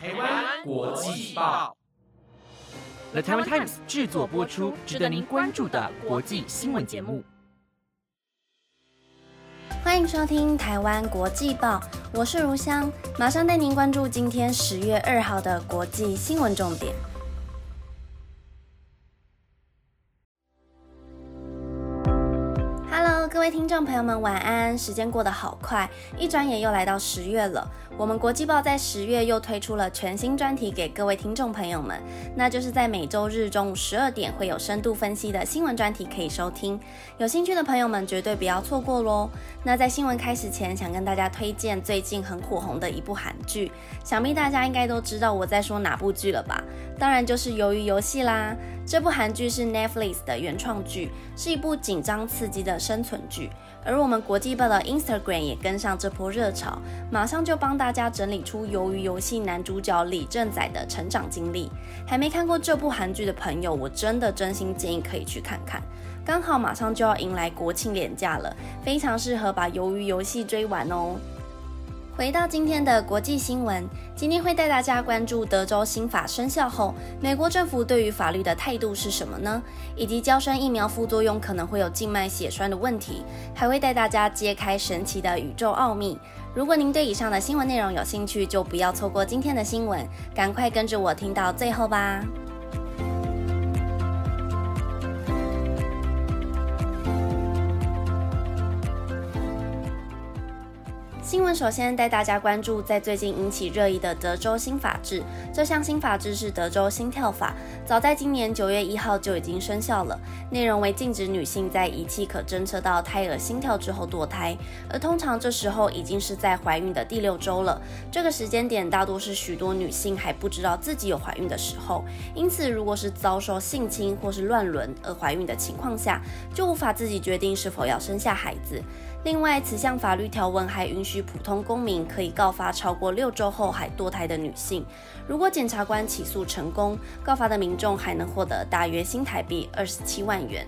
台湾国际报，The Taiwan Times 制作播出，值得您关注的国际新闻节目。欢迎收听台湾国际报，我是如香，马上带您关注今天十月二号的国际新闻重点。各位听众朋友们，晚安！时间过得好快，一转眼又来到十月了。我们国际报在十月又推出了全新专题给各位听众朋友们，那就是在每周日中午十二点会有深度分析的新闻专题可以收听。有兴趣的朋友们绝对不要错过喽！那在新闻开始前，想跟大家推荐最近很火红的一部韩剧，想必大家应该都知道我在说哪部剧了吧？当然就是《鱿鱼游戏》啦。这部韩剧是 Netflix 的原创剧，是一部紧张刺激的生存剧。而我们国际报的 Instagram 也跟上这波热潮，马上就帮大家整理出《鱿鱼游戏》男主角李正宰的成长经历。还没看过这部韩剧的朋友，我真的真心建议可以去看看。刚好马上就要迎来国庆连假了，非常适合把《鱿鱼游戏》追完哦。回到今天的国际新闻，今天会带大家关注德州新法生效后，美国政府对于法律的态度是什么呢？以及胶生疫苗副作用可能会有静脉血栓的问题，还会带大家揭开神奇的宇宙奥秘。如果您对以上的新闻内容有兴趣，就不要错过今天的新闻，赶快跟着我听到最后吧。新闻首先带大家关注，在最近引起热议的德州新法制。这项新法制是德州心跳法，早在今年九月一号就已经生效了。内容为禁止女性在仪器可侦测到胎儿心跳之后堕胎，而通常这时候已经是在怀孕的第六周了。这个时间点大多是许多女性还不知道自己有怀孕的时候，因此如果是遭受性侵或是乱伦而怀孕的情况下，就无法自己决定是否要生下孩子。另外，此项法律条文还允许普通公民可以告发超过六周后还堕胎的女性。如果检察官起诉成功，告发的民众还能获得大约新台币二十七万元。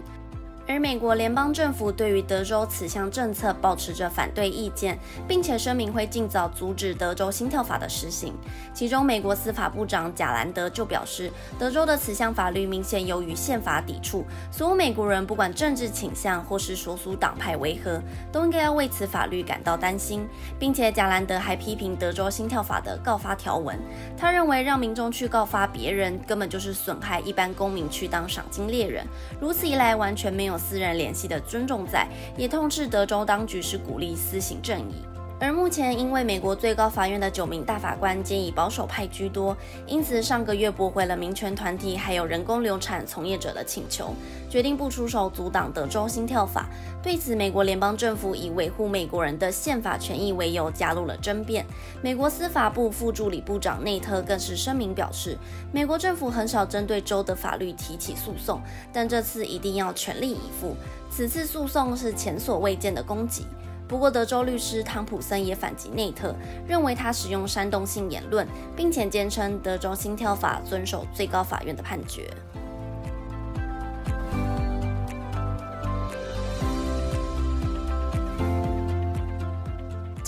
而美国联邦政府对于德州此项政策保持着反对意见，并且声明会尽早阻止德州心跳法的实行。其中，美国司法部长贾兰德就表示，德州的此项法律明显由于宪法抵触，所有美国人不管政治倾向或是所属党派为何，都应该要为此法律感到担心。并且，贾兰德还批评德州心跳法的告发条文，他认为让民众去告发别人，根本就是损害一般公民去当赏金猎人。如此一来，完全没有。私人联系的尊重在，也痛斥德州当局是鼓励私刑正义。而目前，因为美国最高法院的九名大法官皆以保守派居多，因此上个月驳回了民权团体还有人工流产从业者的请求，决定不出手阻挡德州心跳法。对此，美国联邦政府以维护美国人的宪法权益为由，加入了争辩。美国司法部副助理部长内特更是声明表示，美国政府很少针对州的法律提起诉讼，但这次一定要全力以赴。此次诉讼是前所未见的攻击。不过，德州律师汤普森也反击内特，认为他使用煽动性言论，并且坚称德州心跳法遵守最高法院的判决。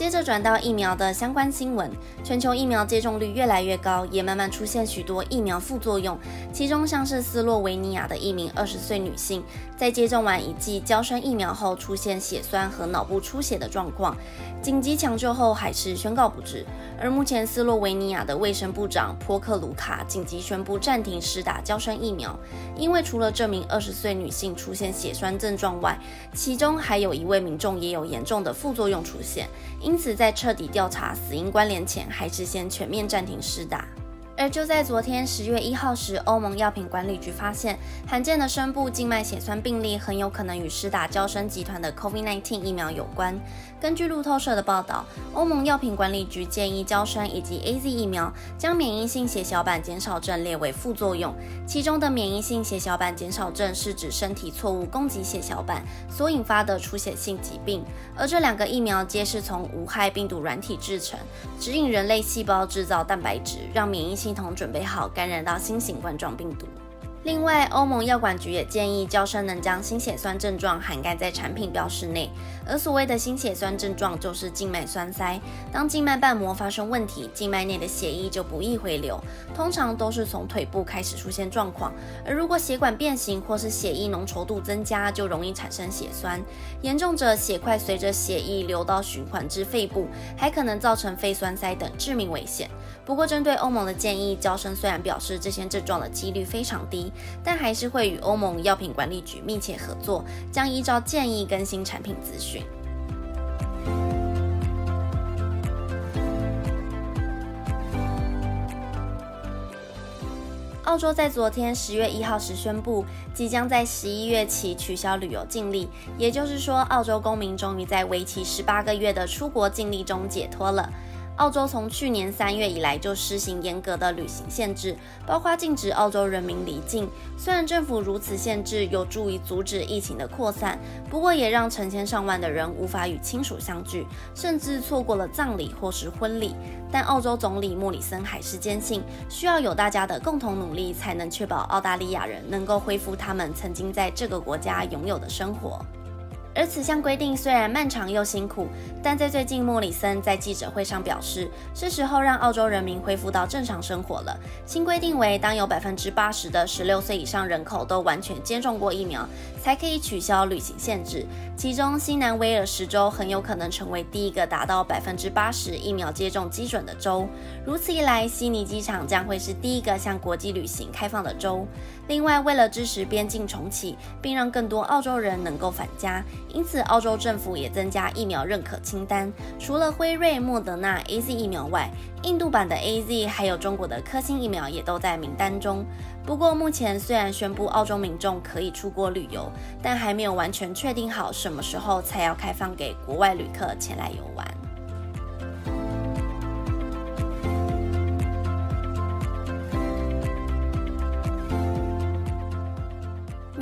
接着转到疫苗的相关新闻，全球疫苗接种率越来越高，也慢慢出现许多疫苗副作用。其中像是斯洛维尼亚的一名二十岁女性，在接种完一剂胶生疫苗后，出现血栓和脑部出血的状况，紧急抢救后还是宣告不治。而目前斯洛维尼亚的卫生部长波克卢卡紧急宣布暂停施打胶生疫苗，因为除了这名二十岁女性出现血栓症状外，其中还有一位民众也有严重的副作用出现。因因此，在彻底调查死因关联前，还是先全面暂停施打。而就在昨天十月一号时，欧盟药品管理局发现罕见的深部静脉血栓病例很有可能与施打交生集团的 COVID-19 疫苗有关。根据路透社的报道，欧盟药品管理局建议交生以及 A Z 疫苗将免疫性血小板减少症列为副作用。其中的免疫性血小板减少症是指身体错误攻击血小板所引发的出血性疾病。而这两个疫苗皆是从无害病毒软体制成，指引人类细胞制造蛋白质，让免疫系统准备好感染到新型冠状病毒。另外，欧盟药管局也建议娇生能将心血栓症状涵盖在产品标识内。而所谓的心血栓症状，就是静脉栓塞。当静脉瓣膜发生问题，静脉内的血液就不易回流，通常都是从腿部开始出现状况。而如果血管变形或是血液浓稠度增加，就容易产生血栓。严重者，血块随着血液流到循环至肺部，还可能造成肺栓塞等致命危险。不过，针对欧盟的建议，娇生虽然表示这些症状的几率非常低，但还是会与欧盟药品管理局密切合作，将依照建议更新产品资讯。澳洲在昨天十月一号时宣布，即将在十一月起取消旅游禁令，也就是说，澳洲公民终于在为期十八个月的出国禁令中解脱了。澳洲从去年三月以来就施行严格的旅行限制，包括禁止澳洲人民离境。虽然政府如此限制有助于阻止疫情的扩散，不过也让成千上万的人无法与亲属相聚，甚至错过了葬礼或是婚礼。但澳洲总理莫里森还是坚信，需要有大家的共同努力，才能确保澳大利亚人能够恢复他们曾经在这个国家拥有的生活。而此项规定虽然漫长又辛苦，但在最近，莫里森在记者会上表示，是时候让澳洲人民恢复到正常生活了。新规定为，当有百分之八十的十六岁以上人口都完全接种过疫苗，才可以取消旅行限制。其中，新南威尔士州很有可能成为第一个达到百分之八十疫苗接种基准的州。如此一来，悉尼机场将会是第一个向国际旅行开放的州。另外，为了支持边境重启，并让更多澳洲人能够返家。因此，澳洲政府也增加疫苗认可清单。除了辉瑞、莫德纳、A Z 疫苗外，印度版的 A Z 还有中国的科兴疫苗也都在名单中。不过，目前虽然宣布澳洲民众可以出国旅游，但还没有完全确定好什么时候才要开放给国外旅客前来游玩。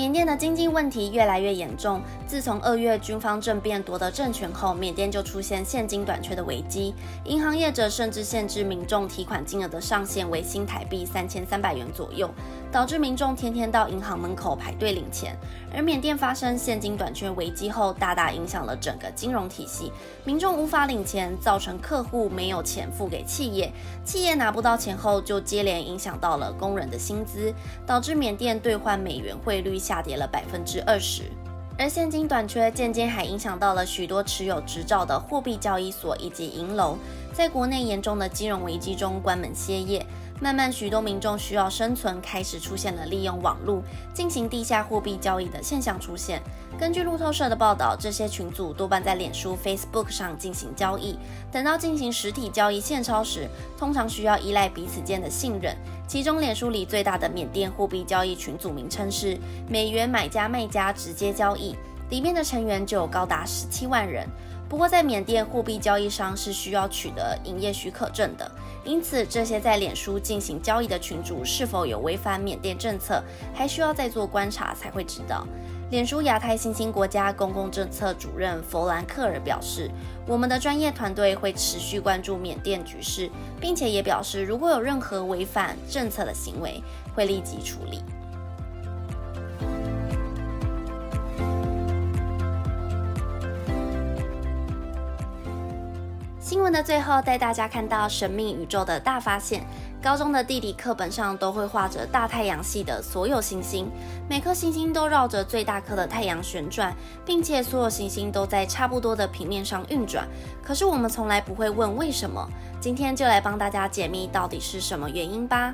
缅甸的经济问题越来越严重。自从二月军方政变夺得政权后，缅甸就出现现金短缺的危机。银行业者甚至限制民众提款金额的上限为新台币三千三百元左右，导致民众天天到银行门口排队领钱。而缅甸发生现金短缺危机后，大大影响了整个金融体系，民众无法领钱，造成客户没有钱付给企业，企业拿不到钱后，就接连影响到了工人的薪资，导致缅甸兑换美元汇率。下跌了百分之二十，而现金短缺渐渐还影响到了许多持有执照的货币交易所以及银楼，在国内严重的金融危机中关门歇业。慢慢，许多民众需要生存，开始出现了利用网络进行地下货币交易的现象出现。根据路透社的报道，这些群组多半在脸书 （Facebook） 上进行交易。等到进行实体交易现钞时，通常需要依赖彼此间的信任。其中，脸书里最大的缅甸货币交易群组名称是“美元买家卖家直接交易”，里面的成员就有高达十七万人。不过，在缅甸，货币交易商是需要取得营业许可证的。因此，这些在脸书进行交易的群主是否有违反缅甸政策，还需要再做观察才会知道。脸书亚太新兴国家公共政策主任弗兰克尔表示：“我们的专业团队会持续关注缅甸局势，并且也表示，如果有任何违反政策的行为，会立即处理。”新闻的最后，带大家看到神秘宇宙的大发现。高中的地理课本上都会画着大太阳系的所有行星，每颗行星都绕着最大颗的太阳旋转，并且所有行星都在差不多的平面上运转。可是我们从来不会问为什么。今天就来帮大家解密到底是什么原因吧。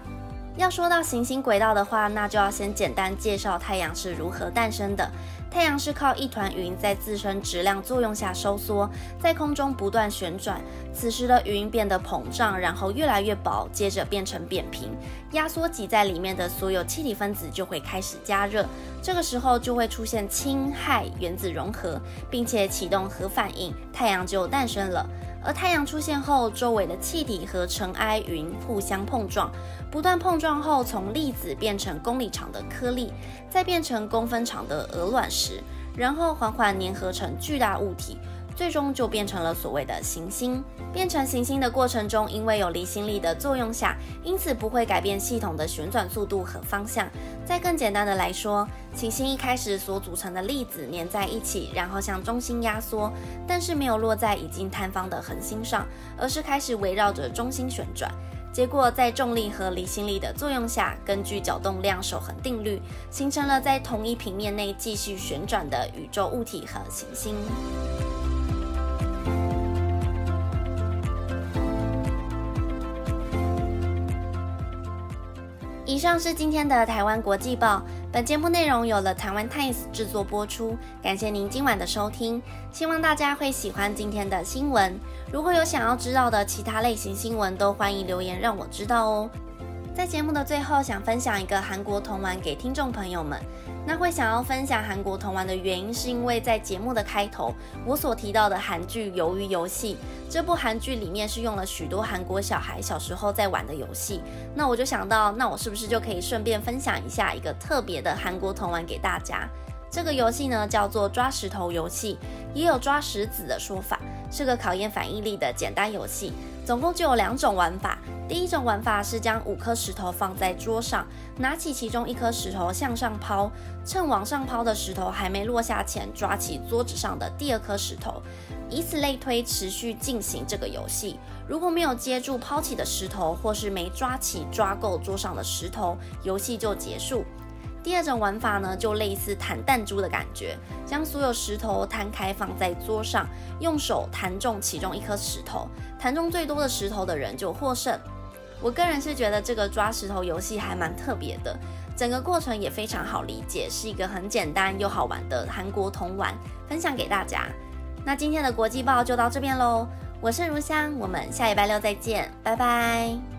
要说到行星轨道的话，那就要先简单介绍太阳是如何诞生的。太阳是靠一团云在自身质量作用下收缩，在空中不断旋转。此时的云变得膨胀，然后越来越薄，接着变成扁平，压缩挤在里面的所有气体分子就会开始加热。这个时候就会出现氢氦原子融合，并且启动核反应，太阳就诞生了。而太阳出现后，周围的气体和尘埃云互相碰撞，不断碰撞后，从粒子变成公里长的颗粒，再变成公分长的鹅卵石，然后缓缓粘合成巨大物体。最终就变成了所谓的行星。变成行星的过程中，因为有离心力的作用下，因此不会改变系统的旋转速度和方向。再更简单的来说，行星一开始所组成的粒子粘在一起，然后向中心压缩，但是没有落在已经坍方的恒星上，而是开始围绕着中心旋转。结果在重力和离心力的作用下，根据角动量守恒定律，形成了在同一平面内继续旋转的宇宙物体和行星。以上是今天的台湾国际报。本节目内容有了台湾 Times 制作播出，感谢您今晚的收听，希望大家会喜欢今天的新闻。如果有想要知道的其他类型新闻，都欢迎留言让我知道哦。在节目的最后，想分享一个韩国童玩给听众朋友们。那会想要分享韩国童玩的原因，是因为在节目的开头，我所提到的韩剧《鱿鱼游戏》这部韩剧里面是用了许多韩国小孩小时候在玩的游戏。那我就想到，那我是不是就可以顺便分享一下一个特别的韩国童玩给大家？这个游戏呢叫做抓石头游戏，也有抓石子的说法，是个考验反应力的简单游戏。总共就有两种玩法。第一种玩法是将五颗石头放在桌上，拿起其中一颗石头向上抛，趁往上抛的石头还没落下前，抓起桌子上的第二颗石头，以此类推，持续进行这个游戏。如果没有接住抛起的石头，或是没抓起抓够桌上的石头，游戏就结束。第二种玩法呢，就类似弹弹珠的感觉，将所有石头摊开放在桌上，用手弹中其中一颗石头，弹中最多的石头的人就获胜。我个人是觉得这个抓石头游戏还蛮特别的，整个过程也非常好理解，是一个很简单又好玩的韩国童玩，分享给大家。那今天的国际报就到这边喽，我是如香，我们下礼拜六再见，拜拜。